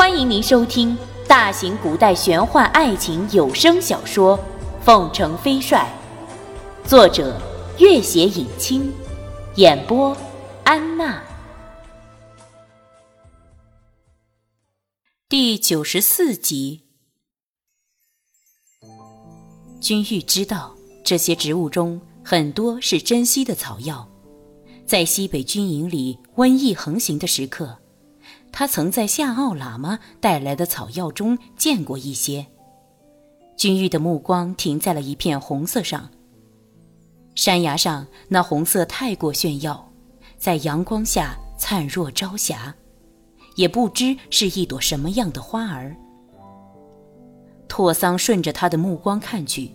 欢迎您收听大型古代玄幻爱情有声小说《凤城飞帅》，作者：月写影清，演播：安娜。第九十四集。君玉知道，这些植物中很多是珍稀的草药，在西北军营里瘟疫横行的时刻。他曾在夏奥喇嘛带来的草药中见过一些。君玉的目光停在了一片红色上。山崖上那红色太过炫耀，在阳光下灿若朝霞，也不知是一朵什么样的花儿。拓桑顺着他的目光看去，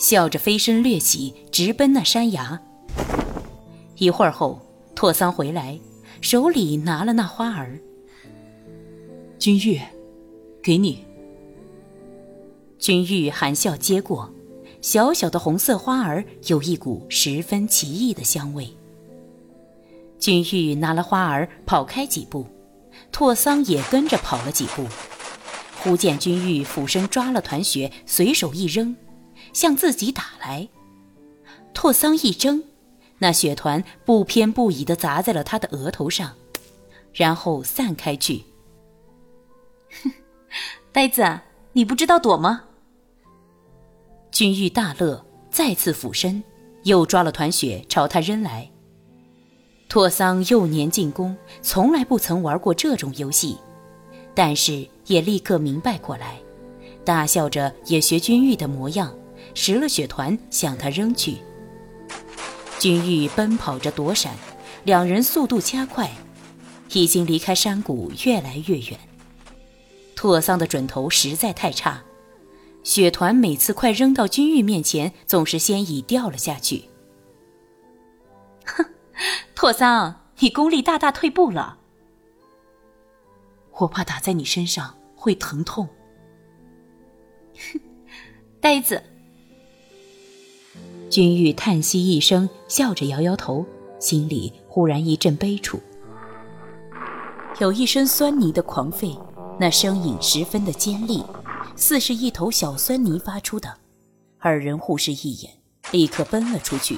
笑着飞身掠起，直奔那山崖。一会儿后，拓桑回来。手里拿了那花儿，君玉，给你。君玉含笑接过，小小的红色花儿有一股十分奇异的香味。君玉拿了花儿跑开几步，拓桑也跟着跑了几步。忽见君玉俯身抓了团雪，随手一扔，向自己打来。拓桑一怔。那雪团不偏不倚地砸在了他的额头上，然后散开去。哼，呆子，你不知道躲吗？君玉大乐，再次俯身，又抓了团雪朝他扔来。拓桑幼年进宫，从来不曾玩过这种游戏，但是也立刻明白过来，大笑着也学君玉的模样，拾了雪团向他扔去。君玉奔跑着躲闪，两人速度加快，已经离开山谷越来越远。拓桑的准头实在太差，雪团每次快扔到君玉面前，总是先已掉了下去。哼，拓桑，你功力大大退步了。我怕打在你身上会疼痛。哼，呆子。君玉叹息一声，笑着摇摇头，心里忽然一阵悲楚。有一声酸泥的狂吠，那声音十分的尖利，似是一头小酸泥发出的。二人互视一眼，立刻奔了出去。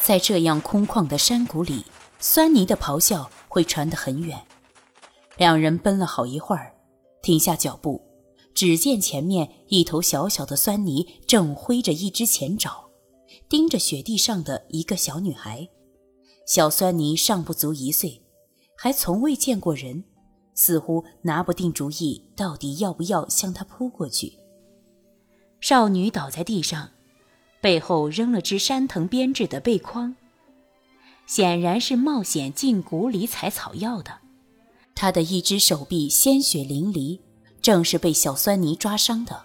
在这样空旷的山谷里，酸泥的咆哮会传得很远。两人奔了好一会儿，停下脚步。只见前面一头小小的酸泥正挥着一只前爪，盯着雪地上的一个小女孩。小酸泥尚不足一岁，还从未见过人，似乎拿不定主意，到底要不要向她扑过去。少女倒在地上，背后扔了只山藤编制的背筐，显然是冒险进谷里采草药的。她的一只手臂鲜血淋漓。正是被小酸泥抓伤的，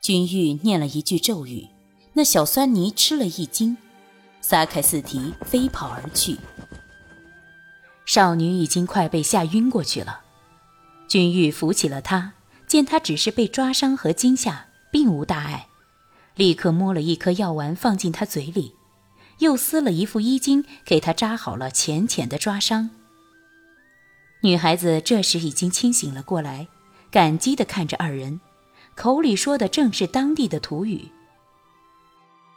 君玉念了一句咒语，那小酸泥吃了一惊，撒开四蹄飞跑而去。少女已经快被吓晕过去了，君玉扶起了她，见她只是被抓伤和惊吓，并无大碍，立刻摸了一颗药丸放进她嘴里，又撕了一副衣襟给她扎好了浅浅的抓伤。女孩子这时已经清醒了过来。感激地看着二人，口里说的正是当地的土语。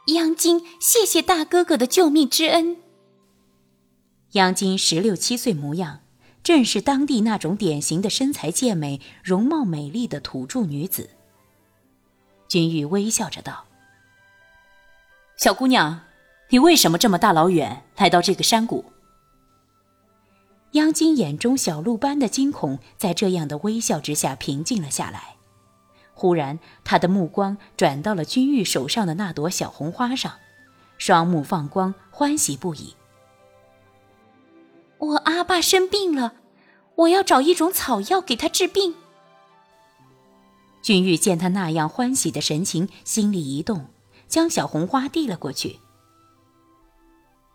央金，谢谢大哥哥的救命之恩。央金十六七岁模样，正是当地那种典型的身材健美、容貌美丽的土著女子。君玉微笑着道：“小姑娘，你为什么这么大老远来到这个山谷？”央金眼中小鹿般的惊恐，在这样的微笑之下平静了下来。忽然，他的目光转到了君玉手上的那朵小红花上，双目放光，欢喜不已。我阿爸生病了，我要找一种草药给他治病。君玉见他那样欢喜的神情，心里一动，将小红花递了过去。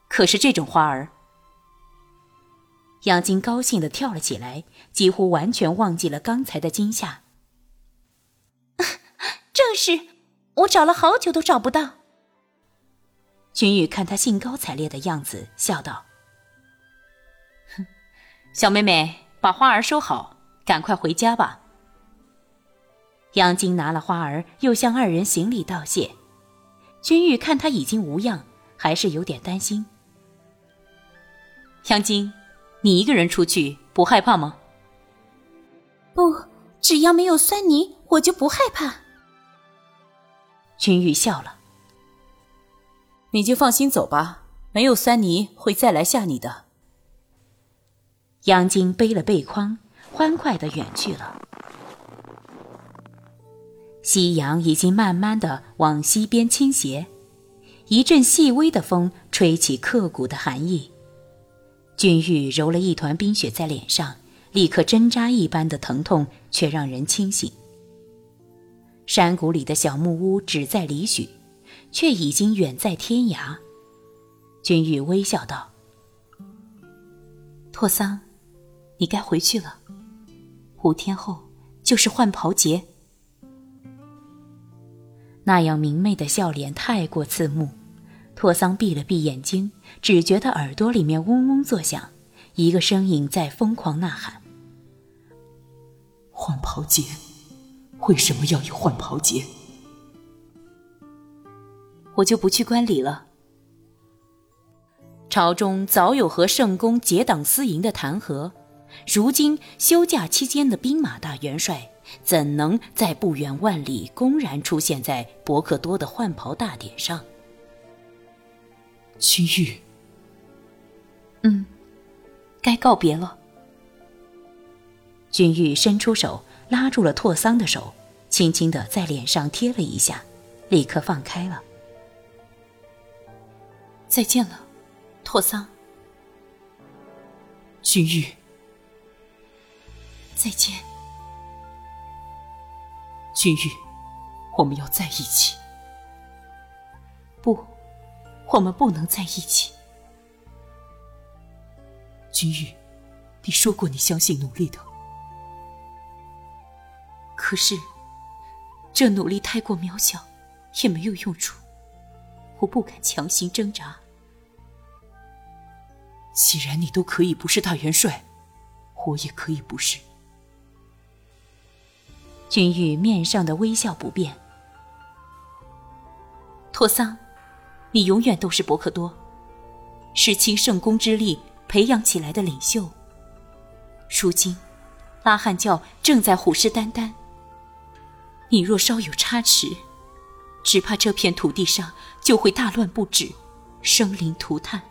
可是这种花儿。杨金高兴地跳了起来，几乎完全忘记了刚才的惊吓。正是，我找了好久都找不到。君玉看他兴高采烈的样子，笑道：“哼，小妹妹，把花儿收好，赶快回家吧。杨金拿了花儿，又向二人行礼道谢。君玉看他已经无恙，还是有点担心。杨金，你一个人出去不害怕吗？不，只要没有酸泥，我就不害怕。君玉笑了。你就放心走吧，没有酸泥会再来吓你的。杨金背了背筐，欢快的远去了。夕阳已经慢慢的往西边倾斜，一阵细微的风吹起刻骨的寒意。君玉揉了一团冰雪在脸上，立刻针扎一般的疼痛，却让人清醒。山谷里的小木屋只在里许。却已经远在天涯。君玉微笑道：“拓桑，你该回去了。五天后就是换袍节。”那样明媚的笑脸太过刺目。拓桑闭了闭眼睛，只觉得耳朵里面嗡嗡作响，一个声音在疯狂呐喊：“换袍节，为什么要有换袍节？”我就不去观礼了。朝中早有和圣公结党私营的弹劾，如今休假期间的兵马大元帅，怎能在不远万里公然出现在伯克多的换袍大典上？君玉，嗯，该告别了。君玉伸出手拉住了拓桑的手，轻轻的在脸上贴了一下，立刻放开了。再见了，拓桑。君玉，再见。君玉，我们要在一起。不，我们不能在一起。君玉，你说过你相信努力的。可是，这努力太过渺小，也没有用处。我不敢强行挣扎。既然你都可以不是大元帅，我也可以不是。君玉面上的微笑不变。托桑，你永远都是伯克多，是倾圣功之力培养起来的领袖。如今，拉汉教正在虎视眈眈。你若稍有差池，只怕这片土地上就会大乱不止，生灵涂炭。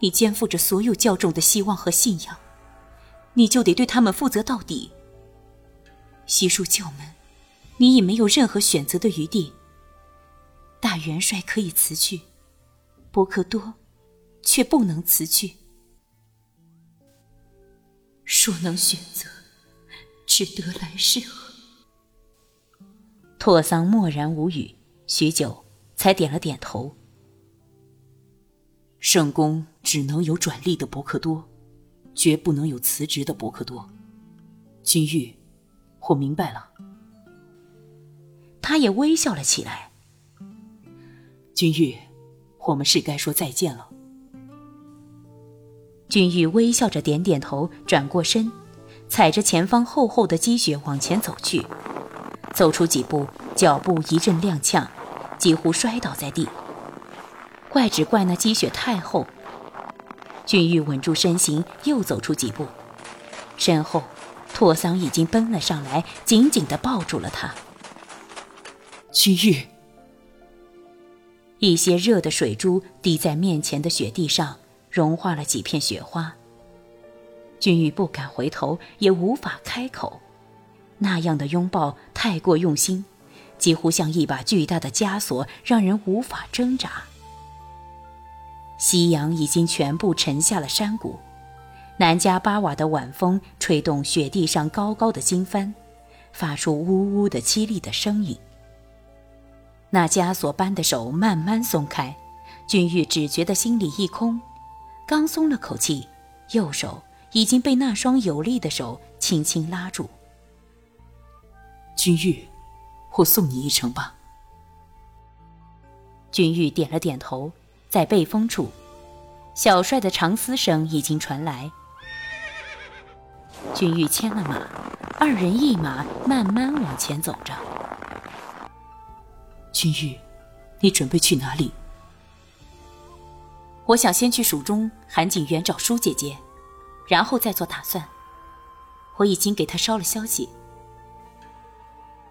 你肩负着所有教众的希望和信仰，你就得对他们负责到底。西入教门，你已没有任何选择的余地。大元帅可以辞去，伯克多却不能辞去。若能选择，只得来世何？拓桑默然无语，许久才点了点头。圣宫只能有转隶的伯克多，绝不能有辞职的伯克多。君玉，我明白了。他也微笑了起来。君玉，我们是该说再见了。君玉微笑着点点头，转过身，踩着前方厚厚的积雪往前走去。走出几步，脚步一阵踉跄，几乎摔倒在地。怪只怪那积雪太厚。君玉稳住身形，又走出几步，身后，拓桑已经奔了上来，紧紧地抱住了他。君玉，一些热的水珠滴在面前的雪地上，融化了几片雪花。君玉不敢回头，也无法开口。那样的拥抱太过用心，几乎像一把巨大的枷锁，让人无法挣扎。夕阳已经全部沉下了山谷，南迦巴瓦的晚风吹动雪地上高高的经幡，发出呜呜的凄厉的声音。那枷锁般的手慢慢松开，君玉只觉得心里一空，刚松了口气，右手已经被那双有力的手轻轻拉住。君玉，我送你一程吧。君玉点了点头，在背风处，小帅的长嘶声已经传来。君玉牵了马，二人一马慢慢往前走着。君玉，你准备去哪里？我想先去蜀中韩景园找舒姐姐，然后再做打算。我已经给她捎了消息。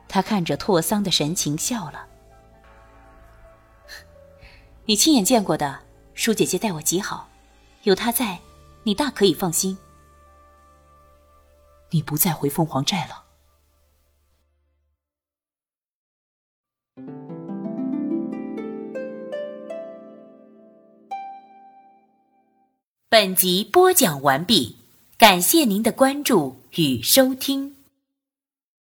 他看着拓桑的神情笑了。你亲眼见过的，舒姐姐待我极好，有她在，你大可以放心。你不再回凤凰寨了。本集播讲完毕，感谢您的关注与收听。